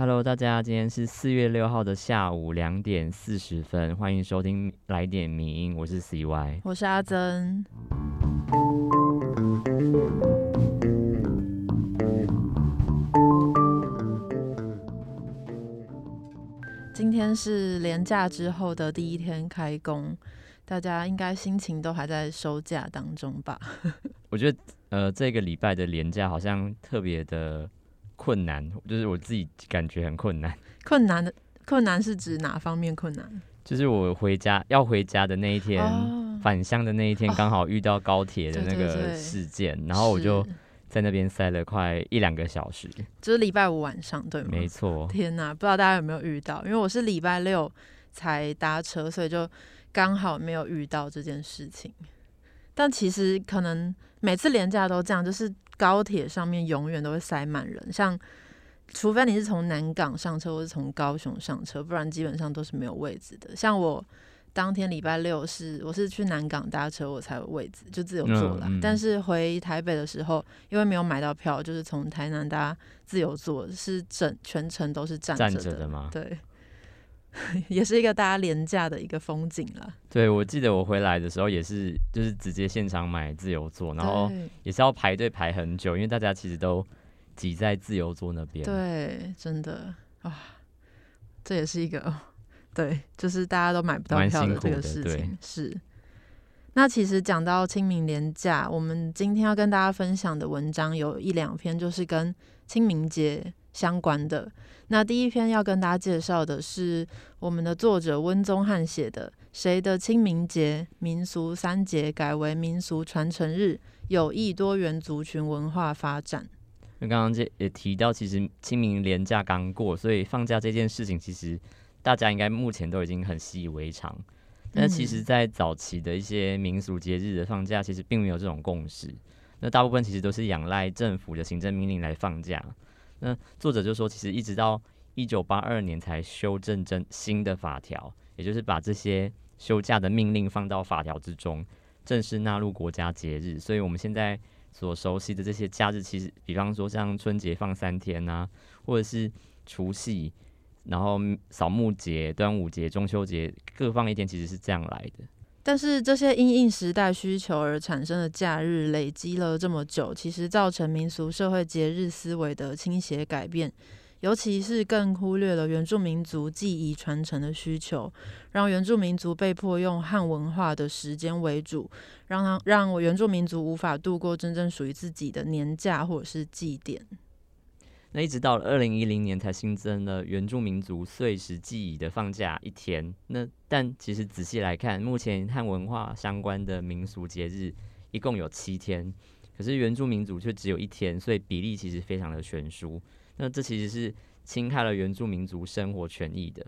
Hello，大家，今天是四月六号的下午两点四十分，欢迎收听来点名音，我是 CY，我是阿珍。今天是连假之后的第一天开工，大家应该心情都还在收假当中吧？我觉得，呃，这个礼拜的连假好像特别的困难，就是我自己感觉很困难。困难的困难是指哪方面困难？就是我回家要回家的那一天，返乡的那一天，刚好遇到高铁的那个事件，然后我就。在那边塞了快一两个小时，就是礼拜五晚上，对吗？没错。天哪，不知道大家有没有遇到？因为我是礼拜六才搭车，所以就刚好没有遇到这件事情。但其实可能每次连假都这样，就是高铁上面永远都会塞满人，像除非你是从南港上车，或是从高雄上车，不然基本上都是没有位置的。像我。当天礼拜六是我是去南港搭车，我才有位置，就自由坐了。但是回台北的时候，因为没有买到票，就是从台南搭自由坐，是整全程都是站着的吗？对，也是一个大家廉价的一个风景了。对，我记得我回来的时候也是，就是直接现场买自由座，然后也是要排队排很久，因为大家其实都挤在自由座那边。对，真的啊，这也是一个。对，就是大家都买不到票的这个事情是。那其实讲到清明年假，我们今天要跟大家分享的文章有一两篇，就是跟清明节相关的。那第一篇要跟大家介绍的是我们的作者温宗汉写的《谁的清明节民俗三节改为民俗传承日，有益多元族群文化发展》。那刚刚这也提到，其实清明年假刚过，所以放假这件事情其实。大家应该目前都已经很习以为常，但其实，在早期的一些民俗节日的放假，其实并没有这种共识。那大部分其实都是仰赖政府的行政命令来放假。那作者就说，其实一直到一九八二年才修正真新的法条，也就是把这些休假的命令放到法条之中，正式纳入国家节日。所以，我们现在所熟悉的这些假日，其实比方说像春节放三天啊，或者是除夕。然后扫墓节、端午节、中秋节各放一天，其实是这样来的。但是这些因应时代需求而产生的假日，累积了这么久，其实造成民俗社会节日思维的倾斜改变，尤其是更忽略了原住民族记忆传承的需求，让原住民族被迫用汉文化的时间为主，让他让原住民族无法度过真正属于自己的年假或者是祭典。那一直到了二零一零年才新增了原住民族岁时记忆的放假一天。那但其实仔细来看，目前和文化相关的民俗节日一共有七天，可是原住民族却只有一天，所以比例其实非常的悬殊。那这其实是侵害了原住民族生活权益的，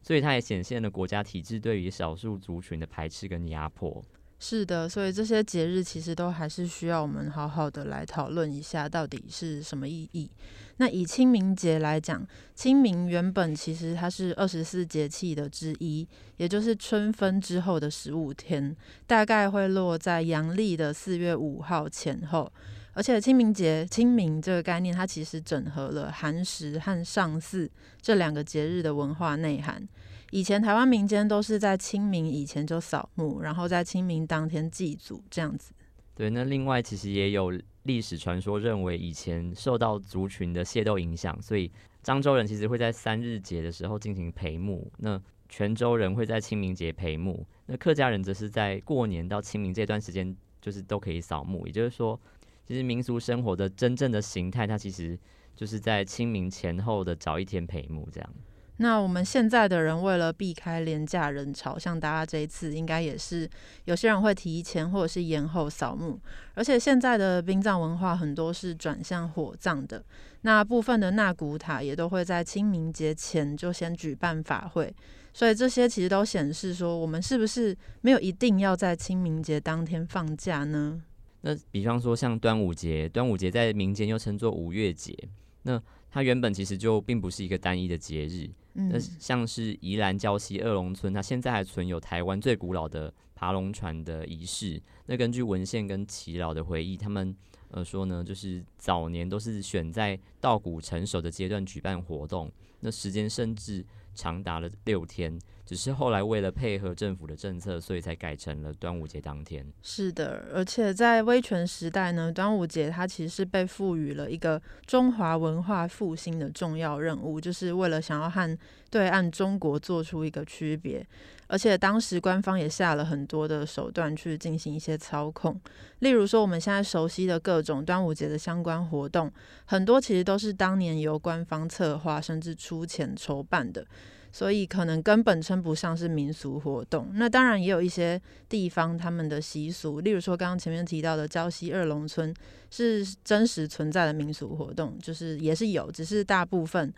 所以它也显现了国家体制对于少数族群的排斥跟压迫。是的，所以这些节日其实都还是需要我们好好的来讨论一下，到底是什么意义。那以清明节来讲，清明原本其实它是二十四节气的之一，也就是春分之后的十五天，大概会落在阳历的四月五号前后。而且清明节清明这个概念，它其实整合了寒食和上巳这两个节日的文化内涵。以前台湾民间都是在清明以前就扫墓，然后在清明当天祭祖这样子。对，那另外其实也有历史传说认为，以前受到族群的械斗影响，所以漳州人其实会在三日节的时候进行陪墓，那泉州人会在清明节陪墓，那客家人则是在过年到清明这段时间就是都可以扫墓。也就是说，其实民俗生活的真正的形态，它其实就是在清明前后的早一天陪墓这样。那我们现在的人为了避开廉价人潮，像大家这一次应该也是有些人会提前或者是延后扫墓，而且现在的殡葬文化很多是转向火葬的，那部分的纳古塔也都会在清明节前就先举办法会，所以这些其实都显示说，我们是不是没有一定要在清明节当天放假呢？那比方说像端午节，端午节在民间又称作五月节，那它原本其实就并不是一个单一的节日。那像是宜兰礁溪二龙村，它现在还存有台湾最古老的爬龙船的仪式。那根据文献跟耆老的回忆，他们呃说呢，就是早年都是选在稻谷成熟的阶段举办活动，那时间甚至长达了六天。只是后来为了配合政府的政策，所以才改成了端午节当天。是的，而且在威权时代呢，端午节它其实是被赋予了一个中华文化复兴的重要任务，就是为了想要和对岸中国做出一个区别。而且当时官方也下了很多的手段去进行一些操控，例如说我们现在熟悉的各种端午节的相关活动，很多其实都是当年由官方策划甚至出钱筹办的。所以可能根本称不上是民俗活动。那当然也有一些地方他们的习俗，例如说刚刚前面提到的胶西二龙村是真实存在的民俗活动，就是也是有，只是大部分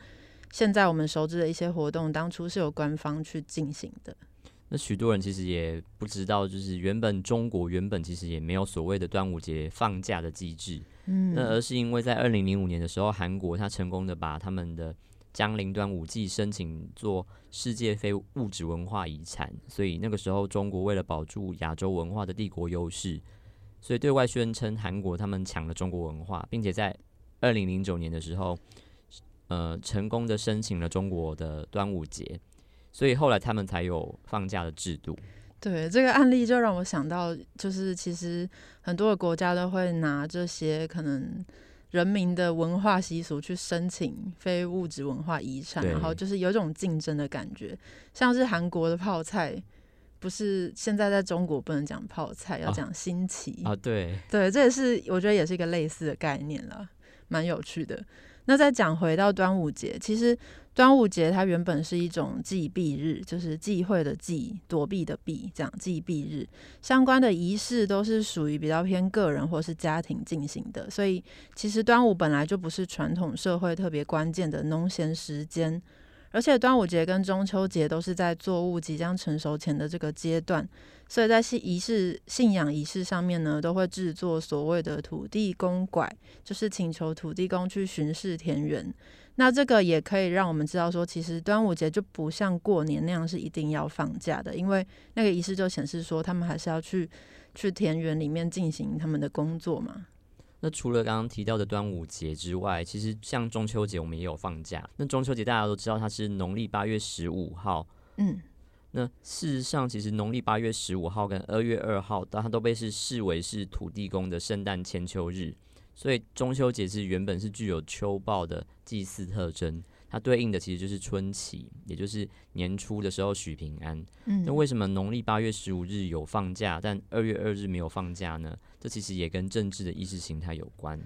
现在我们熟知的一些活动，当初是由官方去进行的。那许多人其实也不知道，就是原本中国原本其实也没有所谓的端午节放假的机制，嗯，那而是因为在二零零五年的时候，韩国他成功的把他们的。江陵端午祭申请做世界非物质文化遗产，所以那个时候中国为了保住亚洲文化的帝国优势，所以对外宣称韩国他们抢了中国文化，并且在二零零九年的时候，呃，成功的申请了中国的端午节，所以后来他们才有放假的制度。对这个案例就让我想到，就是其实很多的国家都会拿这些可能。人民的文化习俗去申请非物质文化遗产，然后就是有一种竞争的感觉，像是韩国的泡菜，不是现在在中国不能讲泡菜，要讲新奇啊，对对，这也是我觉得也是一个类似的概念了，蛮有趣的。那再讲回到端午节，其实。端午节它原本是一种祭避日，就是忌讳的忌，躲避的避，这样祭避日相关的仪式都是属于比较偏个人或是家庭进行的，所以其实端午本来就不是传统社会特别关键的农闲时间，而且端午节跟中秋节都是在作物即将成熟前的这个阶段，所以在信仪式、信仰仪式上面呢，都会制作所谓的土地公拐，就是请求土地公去巡视田园。那这个也可以让我们知道说，其实端午节就不像过年那样是一定要放假的，因为那个仪式就显示说，他们还是要去去田园里面进行他们的工作嘛。那除了刚刚提到的端午节之外，其实像中秋节我们也有放假。那中秋节大家都知道它是农历八月十五号，嗯，那事实上其实农历八月十五号跟二月二号，它都被是视为是土地公的圣诞千秋日。所以中秋节是原本是具有秋报的祭祀特征，它对应的其实就是春祈，也就是年初的时候许平安。嗯，那为什么农历八月十五日有放假，但二月二日没有放假呢？这其实也跟政治的意识形态有关。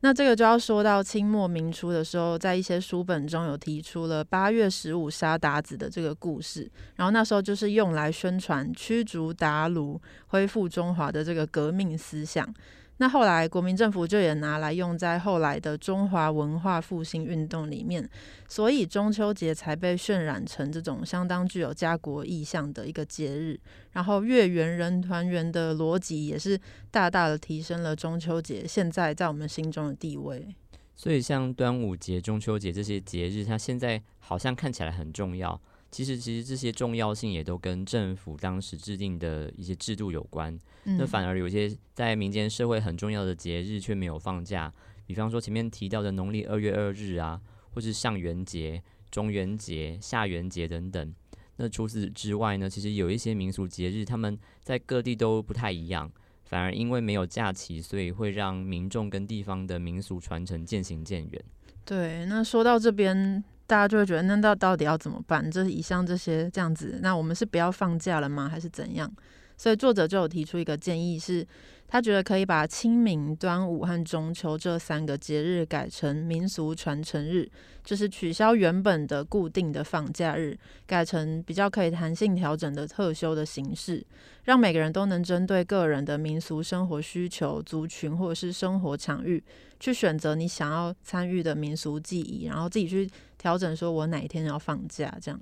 那这个就要说到清末明初的时候，在一些书本中有提出了八月十五杀鞑子的这个故事，然后那时候就是用来宣传驱逐鞑虏、恢复中华的这个革命思想。那后来，国民政府就也拿来用在后来的中华文化复兴运动里面，所以中秋节才被渲染成这种相当具有家国意象的一个节日。然后月圆人团圆的逻辑也是大大的提升了中秋节现在在我们心中的地位。所以，像端午节、中秋节这些节日，它现在好像看起来很重要。其实，其实这些重要性也都跟政府当时制定的一些制度有关。那反而有些在民间社会很重要的节日却没有放假，比方说前面提到的农历二月二日啊，或是上元节、中元节、下元节等等。那除此之外呢，其实有一些民俗节日，他们在各地都不太一样，反而因为没有假期，所以会让民众跟地方的民俗传承渐行渐远。对，那说到这边。大家就会觉得，那到到底要怎么办？这以上这些这样子，那我们是不要放假了吗？还是怎样？所以作者就有提出一个建议是。他觉得可以把清明、端午和中秋这三个节日改成民俗传承日，就是取消原本的固定的放假日，改成比较可以弹性调整的特休的形式，让每个人都能针对个人的民俗生活需求、族群或者是生活场域，去选择你想要参与的民俗记忆，然后自己去调整，说我哪一天要放假这样。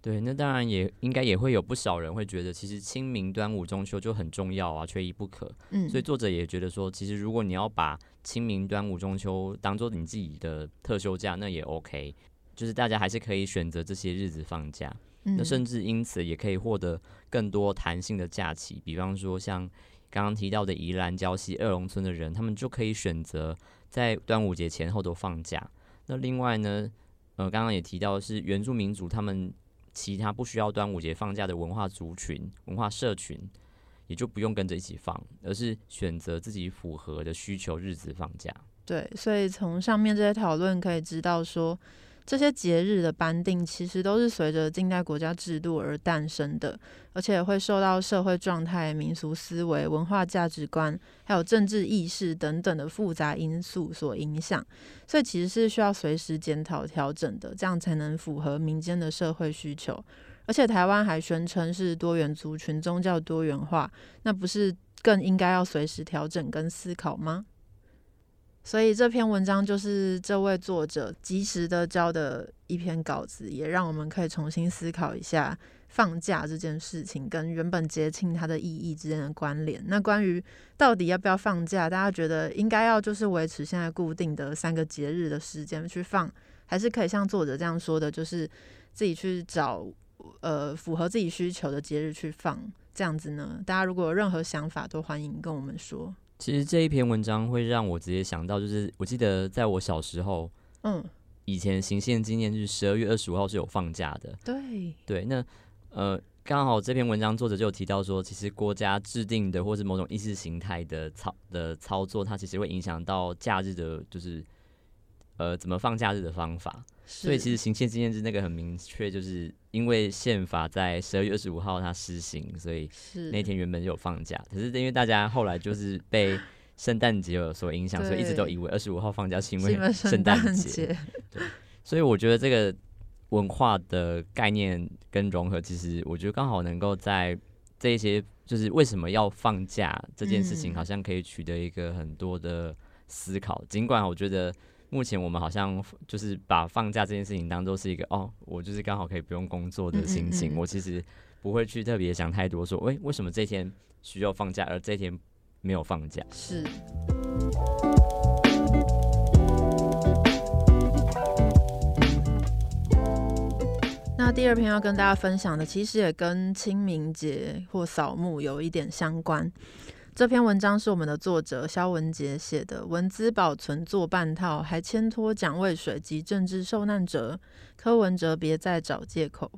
对，那当然也应该也会有不少人会觉得，其实清明、端午、中秋就很重要啊，缺一不可。嗯，所以作者也觉得说，其实如果你要把清明、端午、中秋当做你自己的特休假，那也 OK，就是大家还是可以选择这些日子放假。那甚至因此也可以获得更多弹性的假期，比方说像刚刚提到的宜兰、礁溪、二龙村的人，他们就可以选择在端午节前后都放假。那另外呢，呃，刚刚也提到是原住民族，他们其他不需要端午节放假的文化族群、文化社群，也就不用跟着一起放，而是选择自己符合的需求日子放假。对，所以从上面这些讨论可以知道说。这些节日的颁定，其实都是随着近代国家制度而诞生的，而且会受到社会状态、民俗思维、文化价值观，还有政治意识等等的复杂因素所影响，所以其实是需要随时检讨调整的，这样才能符合民间的社会需求。而且台湾还宣称是多元族群、宗教多元化，那不是更应该要随时调整跟思考吗？所以这篇文章就是这位作者及时的交的一篇稿子，也让我们可以重新思考一下放假这件事情跟原本节庆它的意义之间的关联。那关于到底要不要放假，大家觉得应该要就是维持现在固定的三个节日的时间去放，还是可以像作者这样说的，就是自己去找呃符合自己需求的节日去放这样子呢？大家如果有任何想法，都欢迎跟我们说。其实这一篇文章会让我直接想到，就是我记得在我小时候，嗯，以前行宪纪念日十二月二十五号是有放假的。对对，那呃，刚好这篇文章作者就有提到说，其实国家制定的或是某种意识形态的操的操作，它其实会影响到假日的，就是呃怎么放假日的方法。所以其实行宪纪念日那个很明确，就是因为宪法在十二月二十五号它施行，所以那天原本就有放假。可是因为大家后来就是被圣诞节有所影响，所以一直都以为二十五号放假是因为圣诞节。对，所以我觉得这个文化的概念跟融合，其实我觉得刚好能够在这些就是为什么要放假这件事情，好像可以取得一个很多的思考。尽管我觉得。目前我们好像就是把放假这件事情当做是一个哦，我就是刚好可以不用工作的心情，我其实不会去特别想太多，说喂，为什么这天需要放假，而这天没有放假？是。那第二篇要跟大家分享的，其实也跟清明节或扫墓有一点相关。这篇文章是我们的作者肖文杰写的，文字保存做半套，还牵拖蒋渭水及政治受难者。柯文哲别再找借口。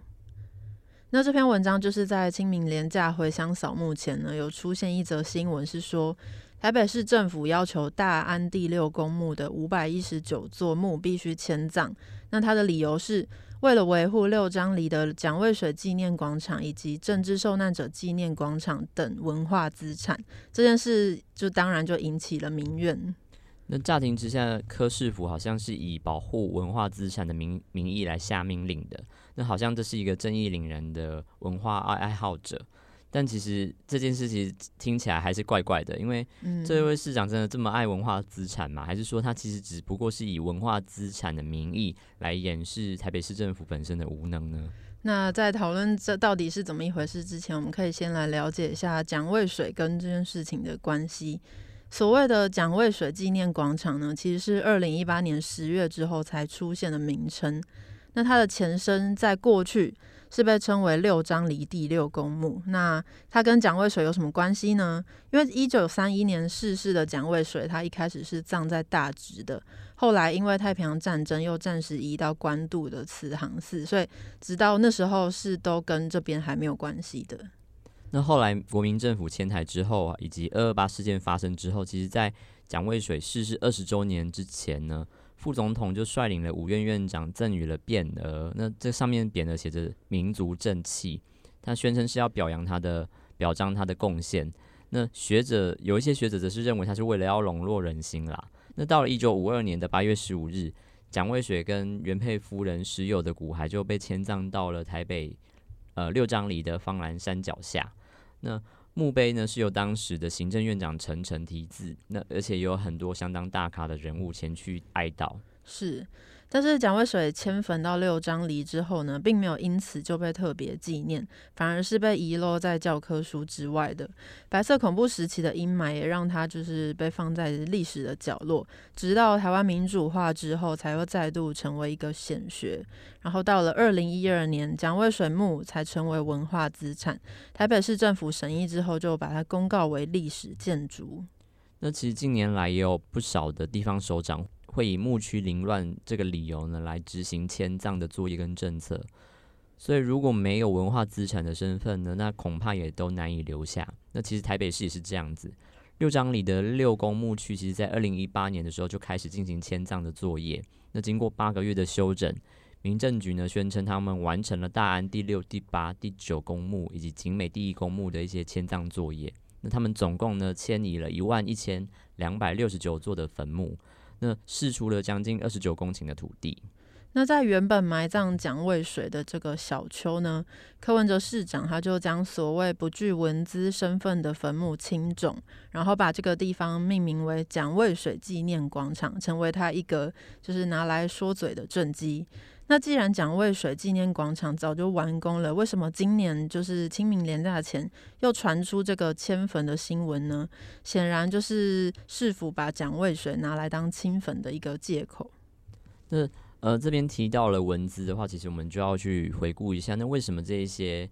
那这篇文章就是在清明连假回乡扫墓前呢，有出现一则新闻，是说台北市政府要求大安第六公墓的五百一十九座墓必须迁葬。那他的理由是。为了维护六张里的蒋渭水纪念广场以及政治受难者纪念广场等文化资产，这件事就当然就引起了民怨。那乍听之下，柯市府好像是以保护文化资产的名名义来下命令的，那好像这是一个正义凛然的文化爱爱好者。但其实这件事情听起来还是怪怪的，因为这位市长真的这么爱文化资产吗？还是说他其实只不过是以文化资产的名义来掩饰台北市政府本身的无能呢？那在讨论这到底是怎么一回事之前，我们可以先来了解一下蒋渭水跟这件事情的关系。所谓的蒋渭水纪念广场呢，其实是二零一八年十月之后才出现的名称。那它的前身在过去。是被称为六张离第六公墓。那他跟蒋渭水有什么关系呢？因为一九三一年逝世的蒋渭水，他一开始是葬在大直的，后来因为太平洋战争又暂时移到关渡的慈航寺，所以直到那时候是都跟这边还没有关系的。那后来国民政府迁台之后啊，以及二二八事件发生之后，其实在蒋渭水逝世二十周年之前呢。副总统就率领了五院院长赠予了匾额，那这上面匾额写着“民族正气”，他宣称是要表扬他的、表彰他的贡献。那学者有一些学者则是认为他是为了要笼络人心啦。那到了一九五二年的八月十五日，蒋渭水跟原配夫人石友的骨骸就被迁葬到了台北呃六张里的方兰山脚下。那墓碑呢是由当时的行政院长陈诚题字，那而且有很多相当大咖的人物前去哀悼。是但是蒋渭水迁坟到六张犁之后呢，并没有因此就被特别纪念，反而是被遗落在教科书之外的。白色恐怖时期的阴霾也让他就是被放在历史的角落，直到台湾民主化之后，才又再度成为一个显学。然后到了二零一二年，蒋渭水墓才成为文化资产，台北市政府审议之后，就把它公告为历史建筑。那其实近年来也有不少的地方首长。会以墓区凌乱这个理由呢，来执行迁葬的作业跟政策。所以如果没有文化资产的身份呢，那恐怕也都难以留下。那其实台北市也是这样子，六章里的六公墓区，其实在二零一八年的时候就开始进行迁葬的作业。那经过八个月的修整，民政局呢宣称他们完成了大安第六、第八、第九公墓以及景美第一公墓的一些迁葬作业。那他们总共呢迁移了一万一千两百六十九座的坟墓。那释出了将近二十九公顷的土地。那在原本埋葬蒋渭水的这个小丘呢，柯文哲市长他就将所谓不具文资身份的坟墓清种，然后把这个地方命名为蒋渭水纪念广场，成为他一个就是拿来说嘴的政绩。那既然蒋渭水纪念广场早就完工了，为什么今年就是清明连假前又传出这个迁坟的新闻呢？显然就是市府把蒋渭水拿来当清坟的一个借口。那呃，这边提到了文字的话，其实我们就要去回顾一下，那为什么这一些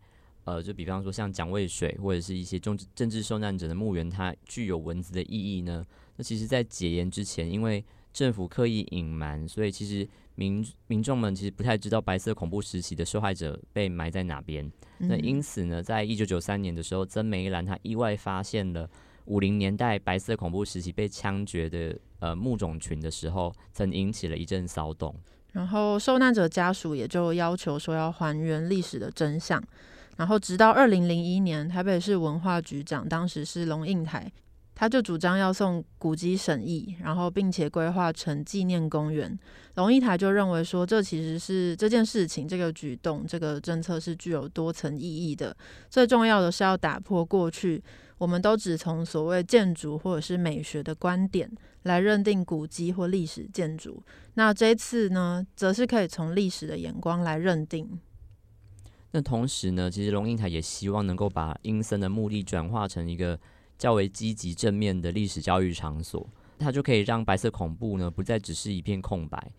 呃，就比方说像蒋渭水或者是一些政治政治受难者的墓园，它具有文字的意义呢？那其实，在解严之前，因为政府刻意隐瞒，所以其实。民民众们其实不太知道白色恐怖时期的受害者被埋在哪边。那因此呢，在一九九三年的时候，曾梅兰她意外发现了五零年代白色恐怖时期被枪决的呃墓种群的时候，曾引起了一阵骚动。然后受难者家属也就要求说要还原历史的真相。然后直到二零零一年，台北市文化局长当时是龙应台。他就主张要送古迹审议，然后并且规划成纪念公园。龙一台就认为说，这其实是这件事情、这个举动、这个政策是具有多层意义的。最重要的是要打破过去我们都只从所谓建筑或者是美学的观点来认定古迹或历史建筑。那这次呢，则是可以从历史的眼光来认定。那同时呢，其实龙应台也希望能够把阴森的目的转化成一个。较为积极正面的历史教育场所，它就可以让白色恐怖呢不再只是一片空白，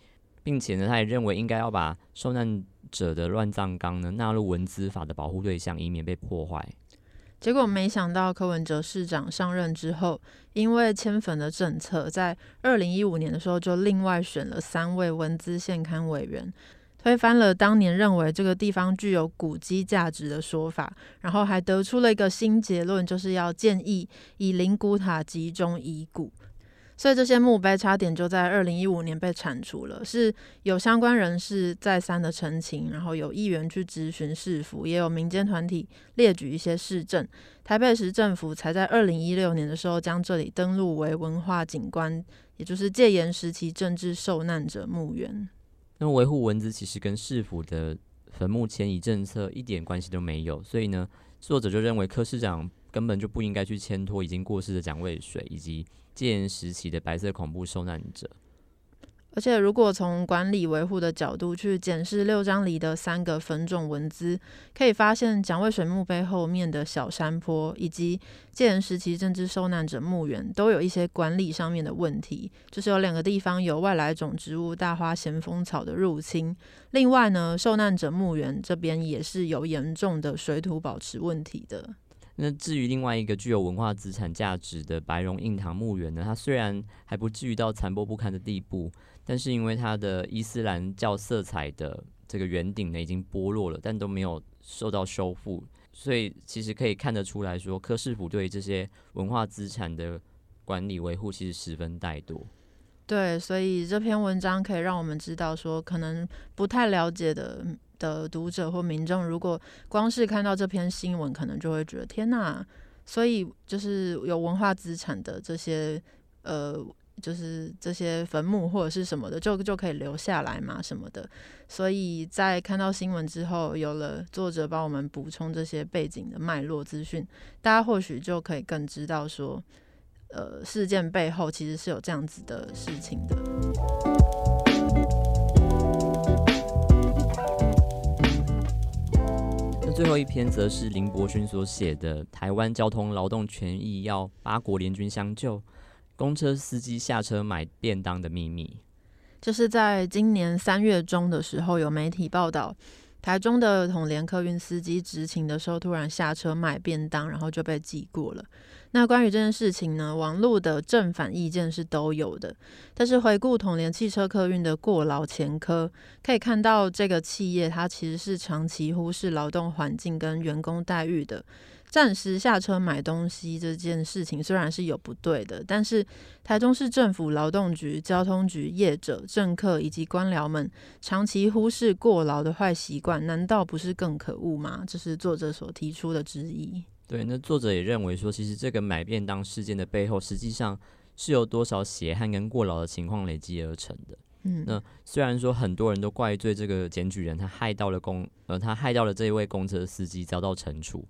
并且呢，他也认为应该要把受难者的乱葬岗呢纳入文资法的保护对象，以免被破坏。结果没想到柯文哲市长上任之后，因为迁坟的政策，在二零一五年的时候就另外选了三位文资县刊委员。推翻了当年认为这个地方具有古迹价值的说法，然后还得出了一个新结论，就是要建议以灵骨塔集中遗骨。所以这些墓碑差点就在二零一五年被铲除了，是有相关人士再三的澄清，然后有议员去咨询市府，也有民间团体列举一些市政，台北市政府才在二零一六年的时候将这里登录为文化景观，也就是戒严时期政治受难者墓园。那维护文字其实跟市府的坟墓迁移政策一点关系都没有，所以呢，作者就认为柯市长根本就不应该去牵拖已经过世的蒋渭水以及戒严时期的白色恐怖受难者。而且，如果从管理维护的角度去检视六张里的三个分种文字，可以发现蒋渭水墓碑后面的小山坡以及戒严时期政治受难者墓园都有一些管理上面的问题，就是有两个地方有外来种植物大花咸丰草的入侵。另外呢，受难者墓园这边也是有严重的水土保持问题的。那至于另外一个具有文化资产价值的白龙印堂墓园呢，它虽然还不至于到残破不堪的地步。但是因为它的伊斯兰教色彩的这个圆顶呢已经剥落了，但都没有受到修复，所以其实可以看得出来说，柯市府对这些文化资产的管理维护其实十分怠惰。对，所以这篇文章可以让我们知道说，可能不太了解的的读者或民众，如果光是看到这篇新闻，可能就会觉得天哪！所以就是有文化资产的这些呃。就是这些坟墓或者是什么的，就就可以留下来嘛，什么的。所以在看到新闻之后，有了作者帮我们补充这些背景的脉络资讯，大家或许就可以更知道说，呃，事件背后其实是有这样子的事情的。最后一篇则是林伯勋所写的《台湾交通劳动权益要八国联军相救》，公车司机下车买便当的秘密。就是在今年三月中的时候，有媒体报道，台中的统联客运司机执勤的时候，突然下车买便当，然后就被记过了。那关于这件事情呢，网络的正反意见是都有的。但是回顾统联汽车客运的过劳前科，可以看到这个企业它其实是长期忽视劳动环境跟员工待遇的。暂时下车买东西这件事情虽然是有不对的，但是台中市政府劳动局、交通局、业者、政客以及官僚们长期忽视过劳的坏习惯，难道不是更可恶吗？这是作者所提出的质疑。对，那作者也认为说，其实这个买便当事件的背后，实际上是由多少血汗跟过劳的情况累积而成的。嗯，那虽然说很多人都怪罪这个检举人，他害到了公，呃，他害到了这一位公车司机遭到惩处。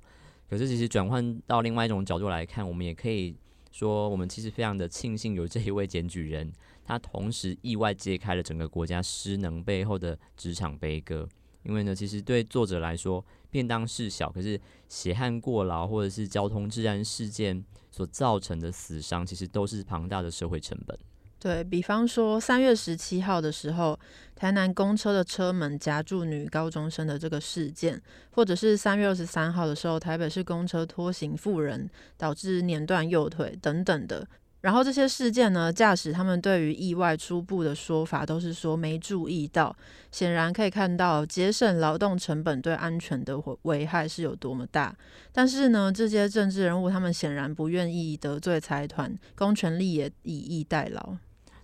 可是，其实转换到另外一种角度来看，我们也可以说，我们其实非常的庆幸有这一位检举人，他同时意外揭开了整个国家失能背后的职场悲歌。因为呢，其实对作者来说，便当事小，可是血汗过劳或者是交通治安事件所造成的死伤，其实都是庞大的社会成本。对比方说，三月十七号的时候，台南公车的车门夹住女高中生的这个事件，或者是三月二十三号的时候，台北市公车拖行妇人，导致碾断右腿等等的。然后这些事件呢，驾驶他们对于意外初步的说法都是说没注意到，显然可以看到节省劳动成本对安全的危害是有多么大。但是呢，这些政治人物他们显然不愿意得罪财团，公权力也以逸待劳。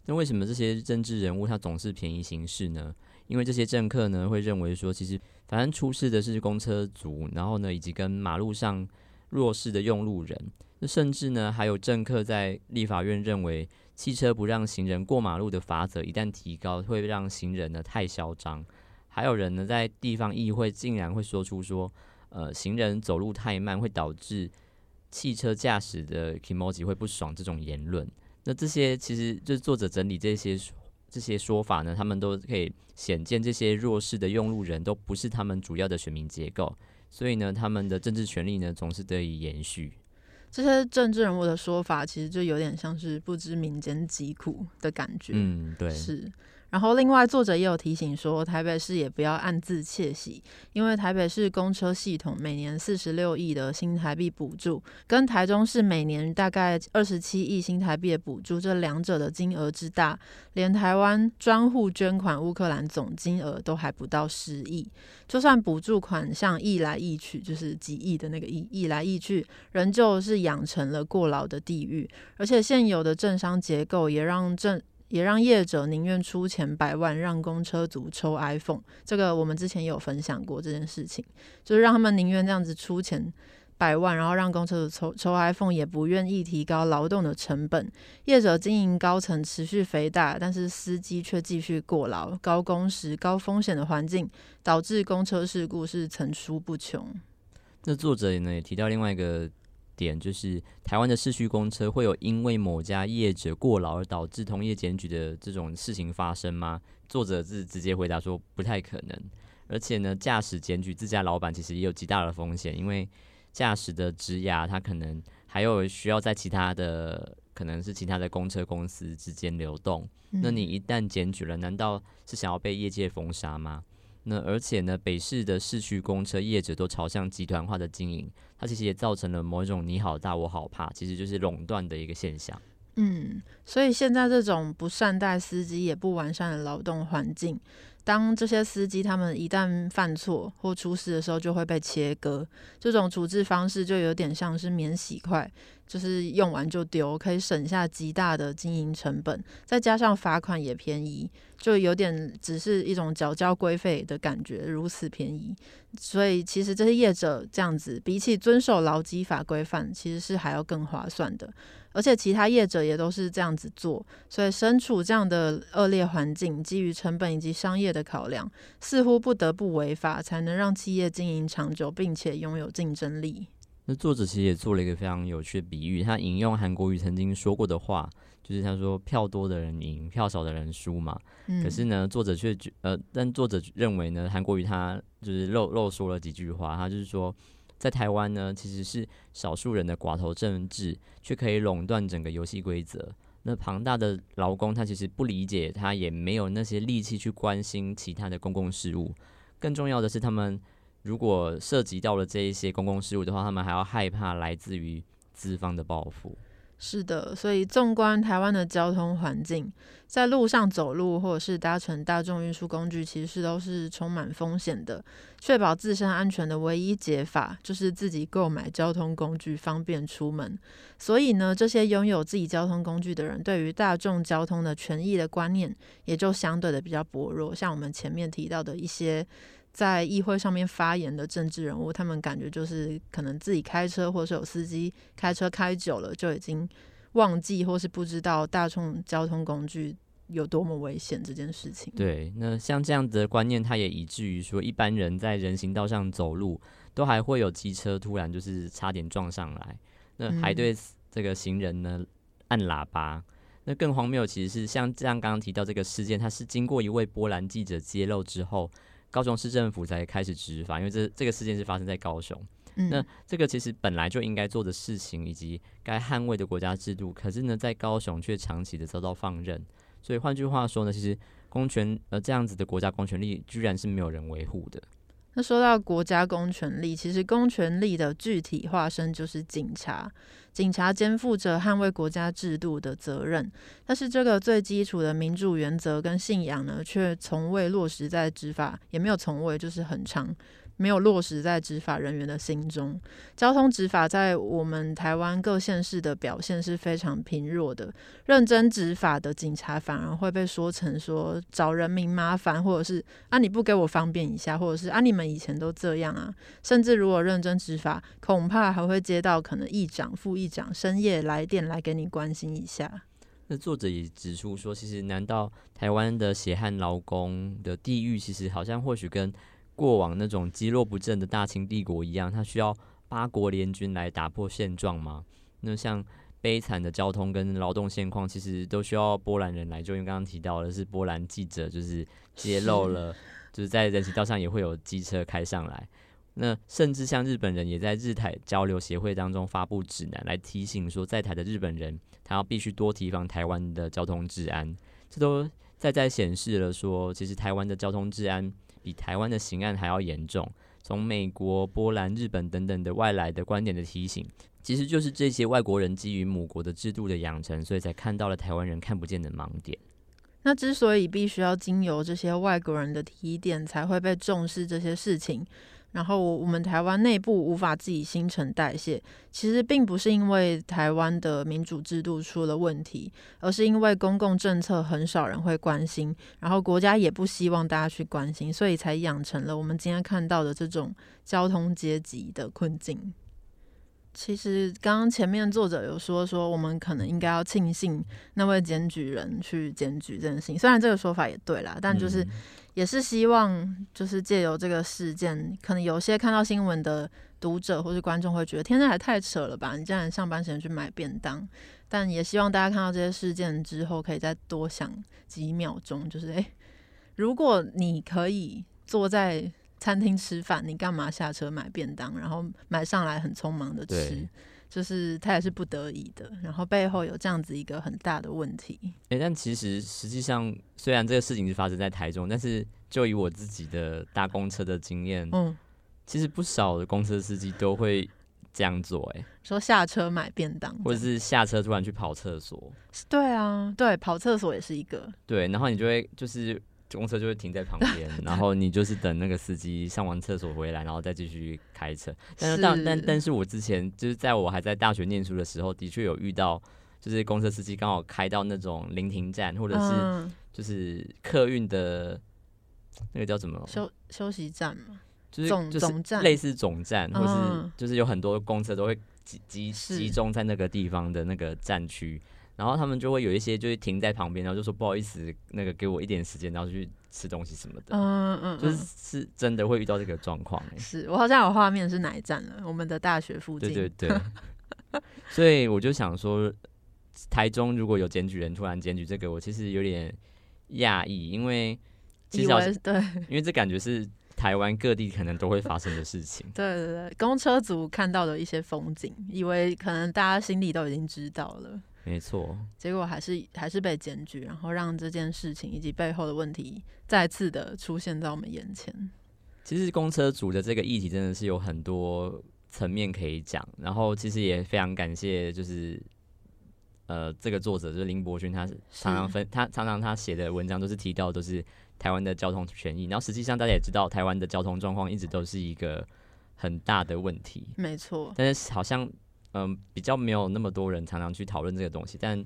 那为什么这些政治人物他总是便宜行事呢？因为这些政客呢会认为说，其实反正出事的是公车族，然后呢以及跟马路上弱势的用路人，那甚至呢还有政客在立法院认为，汽车不让行人过马路的法则一旦提高，会让行人呢太嚣张。还有人呢在地方议会竟然会说出说，呃行人走路太慢会导致汽车驾驶的 emoji 会不爽这种言论。那这些其实就作者整理这些这些说法呢，他们都可以显见这些弱势的用路人都不是他们主要的选民结构，所以呢，他们的政治权利呢总是得以延续。这些政治人物的说法，其实就有点像是不知民间疾苦的感觉。嗯，对，是。然后，另外作者也有提醒说，台北市也不要暗自窃喜，因为台北市公车系统每年四十六亿的新台币补助，跟台中市每年大概二十七亿新台币的补助，这两者的金额之大，连台湾专户捐款乌克兰总金额都还不到十亿。就算补助款项溢来溢去，就是几亿的那个溢溢来溢去，仍旧是养成了过劳的地狱，而且现有的政商结构也让政。也让业者宁愿出钱百万让公车族抽 iPhone，这个我们之前有分享过这件事情，就是让他们宁愿这样子出钱百万，然后让公车族抽抽 iPhone，也不愿意提高劳动的成本。业者经营高层持续肥大，但是司机却继续过劳，高工时、高风险的环境，导致公车事故是层出不穷。那作者呢也提到另外一个。点就是台湾的市区公车会有因为某家业者过劳而导致同业检举的这种事情发生吗？作者是直接回答说不太可能。而且呢，驾驶检举自家老板其实也有极大的风险，因为驾驶的职涯他可能还有需要在其他的可能是其他的公车公司之间流动。那你一旦检举了，难道是想要被业界封杀吗？那而且呢，北市的市区公车业者都朝向集团化的经营，它其实也造成了某一种你好大我好怕，其实就是垄断的一个现象。嗯，所以现在这种不善待司机也不完善的劳动环境，当这些司机他们一旦犯错或出事的时候，就会被切割。这种处置方式就有点像是免洗筷。就是用完就丢，可以省下极大的经营成本，再加上罚款也便宜，就有点只是一种缴交规费的感觉，如此便宜。所以其实这些业者这样子，比起遵守劳基法规范，其实是还要更划算的。而且其他业者也都是这样子做，所以身处这样的恶劣环境，基于成本以及商业的考量，似乎不得不违法，才能让企业经营长久，并且拥有竞争力。那作者其实也做了一个非常有趣的比喻，他引用韩国瑜曾经说过的话，就是他说票多的人赢，票少的人输嘛。嗯可是呢，作者却觉呃，但作者认为呢，韩国瑜他就是漏漏说了几句话，他就是说，在台湾呢，其实是少数人的寡头政治，却可以垄断整个游戏规则。那庞大的劳工，他其实不理解，他也没有那些力气去关心其他的公共事务。更重要的是，他们如果涉及到了这一些公共事务的话，他们还要害怕来自于资方的报复。是的，所以纵观台湾的交通环境，在路上走路或者是搭乘大众运输工具，其实都是充满风险的。确保自身安全的唯一解法，就是自己购买交通工具，方便出门。所以呢，这些拥有自己交通工具的人，对于大众交通的权益的观念，也就相对的比较薄弱。像我们前面提到的一些。在议会上面发言的政治人物，他们感觉就是可能自己开车，或是有司机开车开久了，就已经忘记或是不知道大众交通工具有多么危险这件事情。对，那像这样子的观念，它也以至于说，一般人在人行道上走路，都还会有机车突然就是差点撞上来，那还对这个行人呢按喇叭。那更荒谬，其实是像这样刚刚提到这个事件，它是经过一位波兰记者揭露之后。高雄市政府才开始执法，因为这这个事件是发生在高雄。嗯那这个其实本来就应该做的事情，以及该捍卫的国家制度，可是呢，在高雄却长期的遭到放任。所以换句话说呢，其实公权呃这样子的国家公权力，居然是没有人维护的。那说到国家公权力，其实公权力的具体化身就是警察。警察肩负着捍卫国家制度的责任，但是这个最基础的民主原则跟信仰呢，却从未落实在执法，也没有从未，就是很长。没有落实在执法人员的心中。交通执法在我们台湾各县市的表现是非常贫弱的。认真执法的警察反而会被说成说找人民麻烦，或者是啊你不给我方便一下，或者是啊你们以前都这样啊。甚至如果认真执法，恐怕还会接到可能议长、副议长深夜来电来给你关心一下。那作者也指出说，其实难道台湾的血汗劳工的地域，其实好像或许跟过往那种积弱不振的大清帝国一样，它需要八国联军来打破现状吗？那像悲惨的交通跟劳动现况，其实都需要波兰人来就。因为刚刚提到的是波兰记者就是揭露了，就是在人行道上也会有机车开上来。那甚至像日本人也在日台交流协会当中发布指南，来提醒说在台的日本人，他要必须多提防台湾的交通治安。这都再再显示了说，其实台湾的交通治安。比台湾的刑案还要严重。从美国、波兰、日本等等的外来的观点的提醒，其实就是这些外国人基于母国的制度的养成，所以才看到了台湾人看不见的盲点。那之所以必须要经由这些外国人的提点，才会被重视这些事情。然后我们台湾内部无法自己新陈代谢，其实并不是因为台湾的民主制度出了问题，而是因为公共政策很少人会关心，然后国家也不希望大家去关心，所以才养成了我们今天看到的这种交通阶级的困境。其实刚刚前面作者有说说，我们可能应该要庆幸那位检举人去检举这件事情，虽然这个说法也对啦，但就是。也是希望，就是借由这个事件，可能有些看到新闻的读者或是观众会觉得，天，那还太扯了吧！你竟然上班时间去买便当。但也希望大家看到这些事件之后，可以再多想几秒钟，就是，诶，如果你可以坐在餐厅吃饭，你干嘛下车买便当，然后买上来很匆忙的吃？就是他也是不得已的，然后背后有这样子一个很大的问题。诶，但其实实际上，虽然这个事情是发生在台中，但是就以我自己的搭公车的经验，嗯，其实不少的公车司机都会这样做，诶，说下车买便当，或者是下车突然去跑厕所。对啊，对，跑厕所也是一个。对，然后你就会就是。公车就会停在旁边，然后你就是等那个司机上完厕所回来，然后再继续开车。但是但但但是我之前就是在我还在大学念书的时候，的确有遇到，就是公车司机刚好开到那种临停站，或者是就是客运的那个叫什么？休休息站嘛，就是总总站。类似总站，或是就是有很多公车都会集集集中在那个地方的那个站区。然后他们就会有一些就是停在旁边，然后就说不好意思，那个给我一点时间，然后去吃东西什么的。嗯嗯，就是是真的会遇到这个状况。是我好像有画面是哪一站了？我们的大学附近。对对对。所以我就想说，台中如果有检举人突然检举这个，我其实有点讶异，因为其实对，因为这感觉是台湾各地可能都会发生的事情。对对对，公车族看到的一些风景，以为可能大家心里都已经知道了。没错，结果还是还是被检举，然后让这件事情以及背后的问题再次的出现在我们眼前。其实公车组的这个议题真的是有很多层面可以讲，然后其实也非常感谢，就是呃这个作者就是林伯勋，他常常分他常常他写的文章都是提到都是台湾的交通权益，然后实际上大家也知道台湾的交通状况一直都是一个很大的问题，没错，但是好像。嗯，比较没有那么多人常常去讨论这个东西，但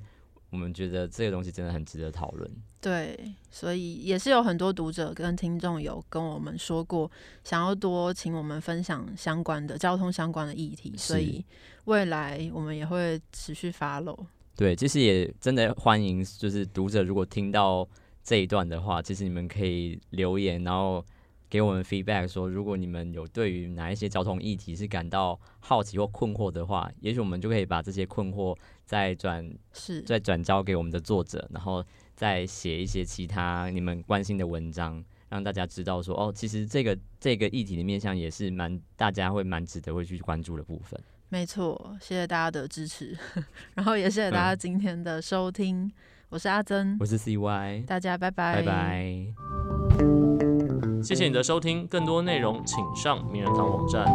我们觉得这个东西真的很值得讨论。对，所以也是有很多读者跟听众有跟我们说过，想要多请我们分享相关的交通相关的议题，所以未来我们也会持续发漏。对，其实也真的欢迎，就是读者如果听到这一段的话，其实你们可以留言，然后。给我们 feedback 说，如果你们有对于哪一些交通议题是感到好奇或困惑的话，也许我们就可以把这些困惑再转是再转交给我们的作者，然后再写一些其他你们关心的文章，让大家知道说，哦，其实这个这个议题的面向也是蛮大家会蛮值得会去关注的部分。没错，谢谢大家的支持，然后也谢谢大家今天的收听。我是阿珍，我是 CY，大家拜拜，拜拜。谢谢你的收听，更多内容请上名人堂网站。